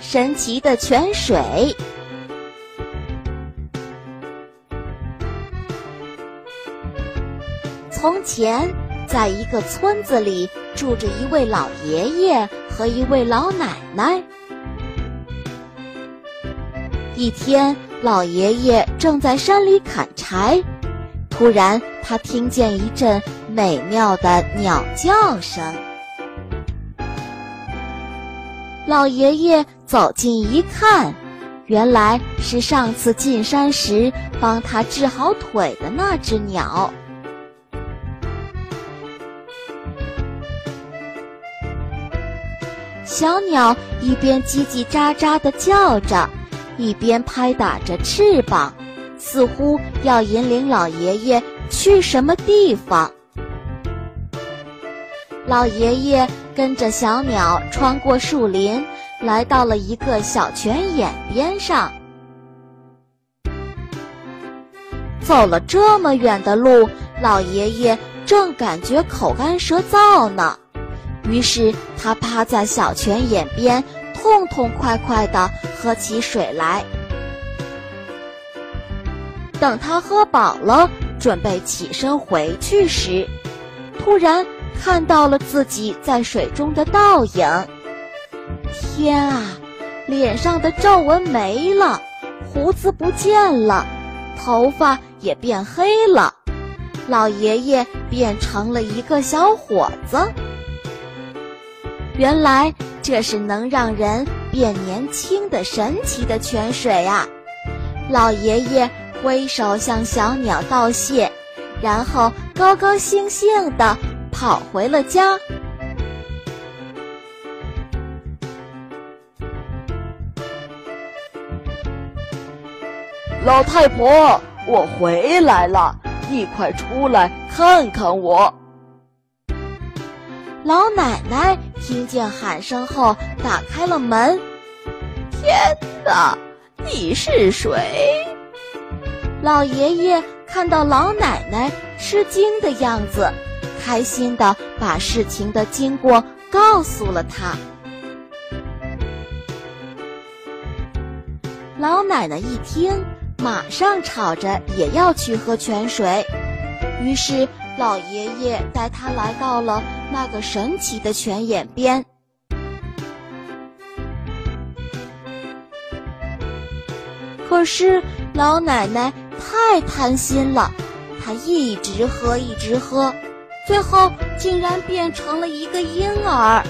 神奇的泉水。从前，在一个村子里住着一位老爷爷和一位老奶奶。一天，老爷爷正在山里砍柴，突然他听见一阵美妙的鸟叫声。老爷爷走近一看，原来是上次进山时帮他治好腿的那只鸟。小鸟一边叽叽喳喳地叫着，一边拍打着翅膀，似乎要引领老爷爷去什么地方。老爷爷跟着小鸟穿过树林，来到了一个小泉眼边上。走了这么远的路，老爷爷正感觉口干舌燥呢。于是他趴在小泉眼边，痛痛快快地喝起水来。等他喝饱了，准备起身回去时，突然看到了自己在水中的倒影。天啊，脸上的皱纹没了，胡子不见了，头发也变黑了，老爷爷变成了一个小伙子。原来这是能让人变年轻的神奇的泉水啊！老爷爷挥手向小鸟道谢，然后高高兴兴地跑回了家。老太婆，我回来了，你快出来看看我。老奶奶听见喊声后，打开了门。天哪，你是谁？老爷爷看到老奶奶吃惊的样子，开心的把事情的经过告诉了他。老奶奶一听，马上吵着也要去喝泉水，于是。老爷爷带他来到了那个神奇的泉眼边，可是老奶奶太贪心了，她一直喝，一直喝，最后竟然变成了一个婴儿，